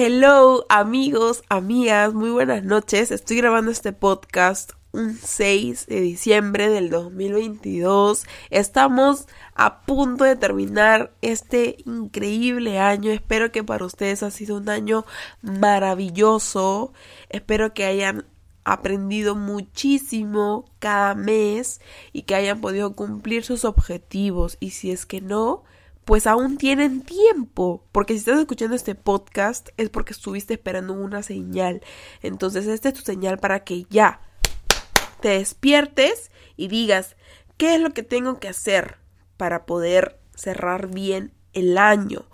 Hello amigos, amigas, muy buenas noches. Estoy grabando este podcast un 6 de diciembre del 2022. Estamos a punto de terminar este increíble año. Espero que para ustedes ha sido un año maravilloso. Espero que hayan aprendido muchísimo cada mes y que hayan podido cumplir sus objetivos. Y si es que no, pues aún tienen tiempo, porque si estás escuchando este podcast es porque estuviste esperando una señal. Entonces, esta es tu señal para que ya te despiertes y digas, ¿qué es lo que tengo que hacer para poder cerrar bien el año?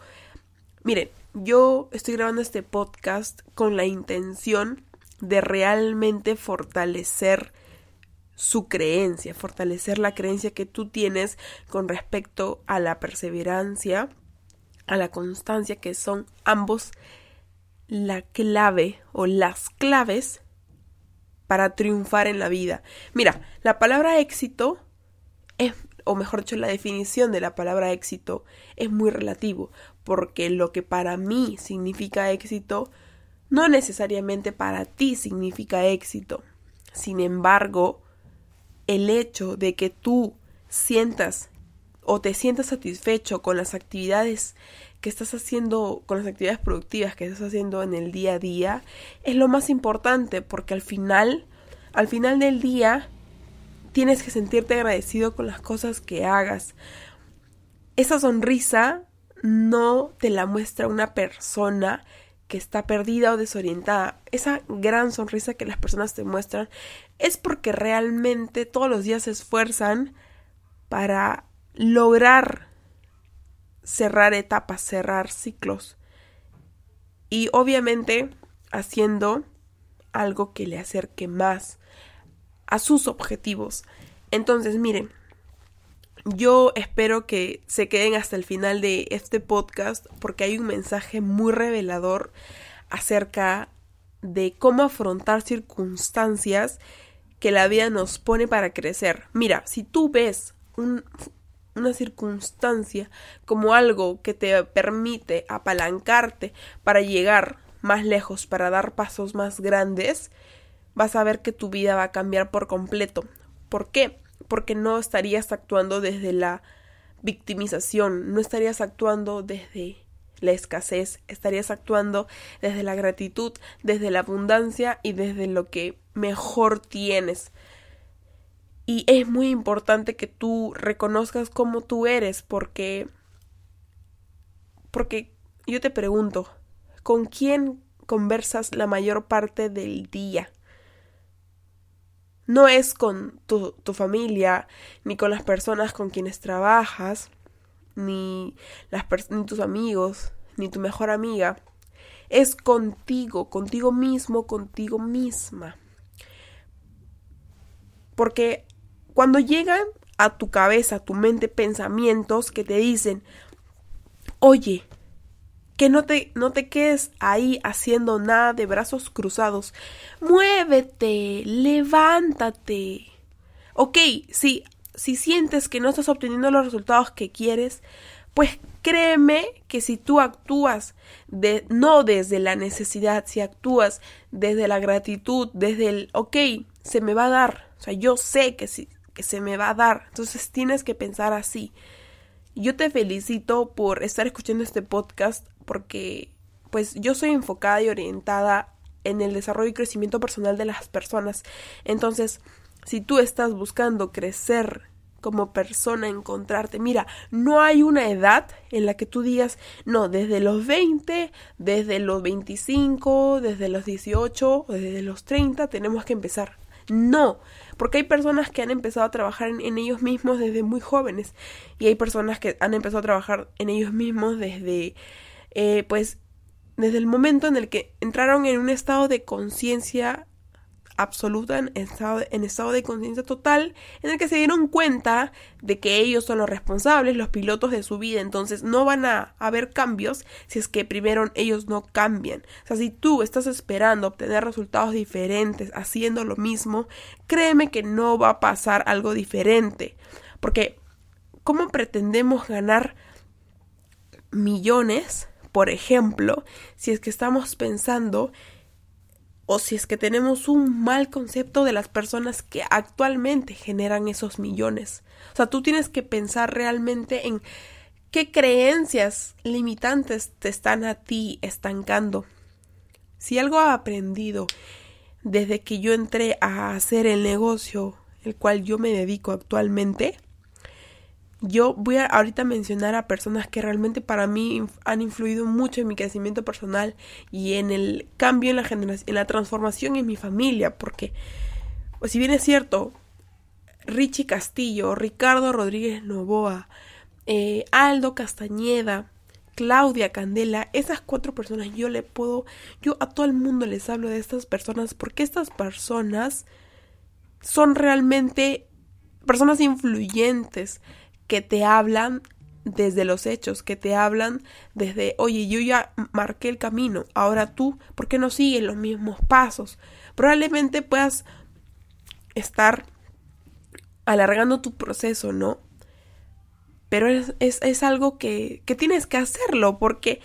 Miren, yo estoy grabando este podcast con la intención de realmente fortalecer su creencia, fortalecer la creencia que tú tienes con respecto a la perseverancia, a la constancia, que son ambos la clave o las claves para triunfar en la vida. Mira, la palabra éxito es, o mejor dicho, la definición de la palabra éxito es muy relativo, porque lo que para mí significa éxito, no necesariamente para ti significa éxito. Sin embargo, el hecho de que tú sientas o te sientas satisfecho con las actividades que estás haciendo, con las actividades productivas que estás haciendo en el día a día, es lo más importante porque al final, al final del día, tienes que sentirte agradecido con las cosas que hagas. Esa sonrisa no te la muestra una persona que está perdida o desorientada. Esa gran sonrisa que las personas te muestran es porque realmente todos los días se esfuerzan para lograr cerrar etapas, cerrar ciclos. Y obviamente haciendo algo que le acerque más a sus objetivos. Entonces, miren, yo espero que se queden hasta el final de este podcast porque hay un mensaje muy revelador acerca de cómo afrontar circunstancias que la vida nos pone para crecer. Mira, si tú ves una circunstancia como algo que te permite apalancarte para llegar más lejos, para dar pasos más grandes, vas a ver que tu vida va a cambiar por completo. ¿Por qué? porque no estarías actuando desde la victimización, no estarías actuando desde la escasez, estarías actuando desde la gratitud, desde la abundancia y desde lo que mejor tienes. Y es muy importante que tú reconozcas cómo tú eres porque porque yo te pregunto, ¿con quién conversas la mayor parte del día? No es con tu, tu, familia, ni con las personas con quienes trabajas, ni, tus amigos, ni tu mejor amiga. Es contigo, contigo mismo, contigo misma. Porque cuando llegan a tu cabeza, a tu mente, pensamientos que te dicen, oye, que no te, no te quedes ahí haciendo nada de brazos cruzados. Muévete, levántate. Ok, si, si sientes que no estás obteniendo los resultados que quieres, pues créeme que si tú actúas de, no desde la necesidad, si actúas desde la gratitud, desde el, ok, se me va a dar. O sea, yo sé que, que se me va a dar. Entonces tienes que pensar así. Yo te felicito por estar escuchando este podcast porque pues yo soy enfocada y orientada en el desarrollo y crecimiento personal de las personas. Entonces, si tú estás buscando crecer como persona, encontrarte, mira, no hay una edad en la que tú digas, no, desde los 20, desde los 25, desde los 18 o desde los 30 tenemos que empezar. No, porque hay personas que han empezado a trabajar en, ellos mismos desde muy jóvenes y hay personas que han empezado a trabajar en ellos mismos desde, eh, pues, desde el momento en el que entraron en un estado de conciencia absoluta, en estado, en estado de conciencia total, en el que se dieron cuenta de que ellos son los responsables, los pilotos de su vida, entonces no van a haber cambios si es que primero ellos no cambian. O sea, si tú estás esperando obtener resultados diferentes haciendo lo mismo, créeme que no va a pasar algo diferente, porque ¿cómo pretendemos ganar millones Por ejemplo, si es que estamos pensando o si es que tenemos un mal concepto de las personas que actualmente generan esos millones. O sea, tú tienes que pensar realmente en qué creencias limitantes te están a ti estancando. Si algo he aprendido desde que yo entré a hacer el negocio el cual yo me dedico actualmente, yo voy a ahorita mencionar a personas que realmente para mí han influido mucho en mi crecimiento personal y en el cambio en la generación, en la transformación en mi familia, porque pues si bien es cierto, Richie Castillo, Ricardo Rodríguez Novoa, eh, Aldo Castañeda, Claudia Candela, esas cuatro personas yo le puedo, yo a todo el mundo les hablo de estas personas porque estas personas son realmente personas influyentes que te hablan desde los hechos, que te hablan desde, oye, yo ya marqué el camino, ahora tú, ¿por qué no sigues los mismos pasos? Probablemente puedas estar alargando tu proceso, ¿no? Pero es, es, algo que, que tienes que hacerlo porque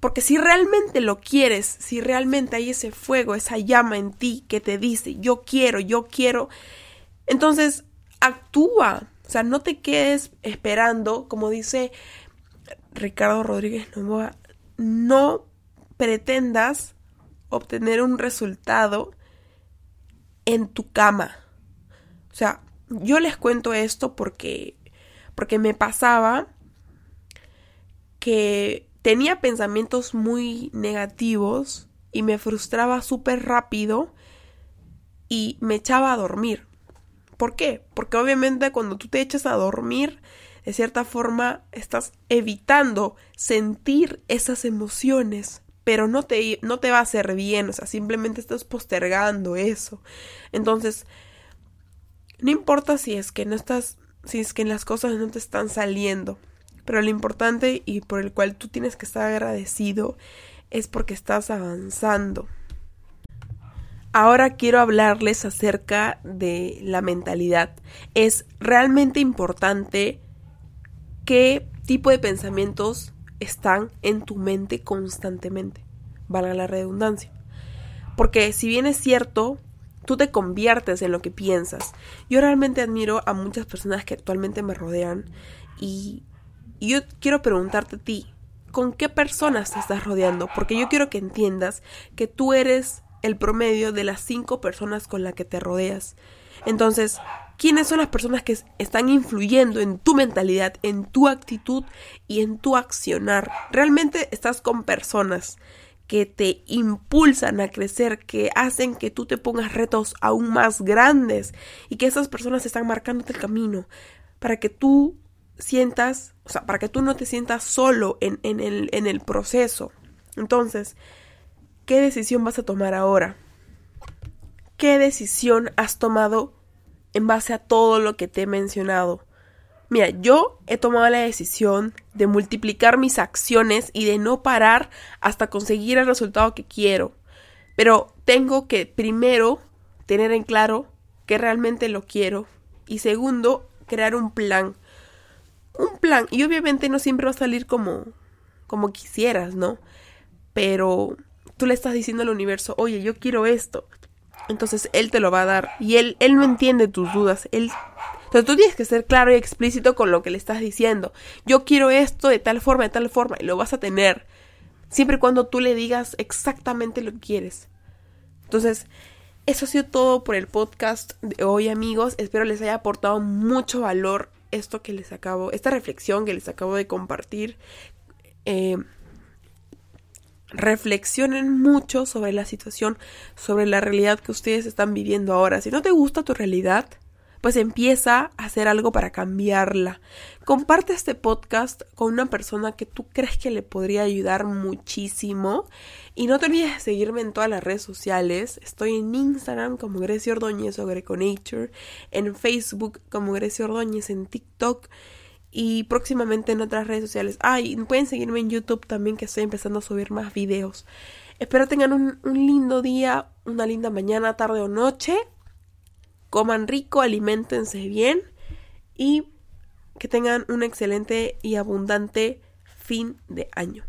porque si realmente lo quieres, si realmente hay ese fuego, esa llama en ti que te dice, yo quiero, yo quiero, entonces actúa. O sea, no te quedes esperando, como dice Ricardo Rodríguez Novoa, no pretendas obtener un resultado en tu cama. O sea, yo les cuento esto porque porque me pasaba que tenía pensamientos muy negativos y me frustraba súper rápido y me echaba a dormir. ¿Por qué? Porque obviamente cuando tú te echas a dormir, de cierta forma estás evitando sentir esas emociones, pero no te, no te va a hacer bien, o sea, simplemente estás postergando eso. Entonces, no importa si es que no estás, si es que las cosas no te están saliendo, pero lo importante y por el cual tú tienes que estar agradecido es porque estás avanzando. Ahora quiero hablarles acerca de la mentalidad. Es realmente importante qué tipo de pensamientos están en tu mente constantemente. Valga la redundancia. Porque si bien es cierto, tú te conviertes en lo que piensas. Yo realmente admiro a muchas personas que actualmente me rodean y yo quiero preguntarte a ti, ¿con qué personas te estás rodeando? Porque yo quiero que entiendas que tú eres el promedio de las cinco personas con las que te rodeas. Entonces, ¿quiénes son las personas que están influyendo en tu mentalidad, en tu actitud y en tu accionar? Realmente estás con personas que te impulsan a crecer, que hacen que tú te pongas retos aún más grandes y que esas personas están marcándote el camino para que tú sientas, o sea, para que tú no te sientas solo en, el, en el proceso. Entonces, ¿qué decisión vas a tomar ahora? ¿Qué decisión has tomado en base a todo lo que te he mencionado? Mira, yo he tomado la decisión de multiplicar mis acciones y de no parar hasta conseguir el resultado que quiero. Pero tengo que primero tener en claro que realmente lo quiero y segundo, crear un plan un plan. Y obviamente no siempre va a salir como, como quisieras, ¿no? Pero tú le estás diciendo al universo, oye, yo quiero esto. Entonces él te lo va a dar. Y él, él no entiende tus dudas. Él. Entonces tú tienes que ser claro y explícito con lo que le estás diciendo. Yo quiero esto de tal forma, de tal forma. Y lo vas a tener. Siempre y cuando tú le digas exactamente lo que quieres. Entonces, eso ha sido todo por el podcast de hoy, amigos. Espero les haya aportado mucho valor esto que les acabo, esta reflexión que les acabo de compartir, eh, reflexionen mucho sobre la situación, sobre la realidad que ustedes están viviendo ahora. Si no te gusta tu realidad, pues empieza a hacer algo para cambiarla. Comparte este podcast con una persona que tú crees que le podría ayudar muchísimo. Y no te olvides de seguirme en todas las redes sociales. Estoy en Instagram como Grecia Ordóñez o Greconature, en Facebook como Grecia Ordóñez, en TikTok y próximamente en otras redes sociales. Ah, y pueden seguirme en YouTube también que estoy empezando a subir más videos. Espero tengan un, un lindo día, una linda mañana, tarde o noche coman rico, alimentense bien y que tengan un excelente y abundante fin de año.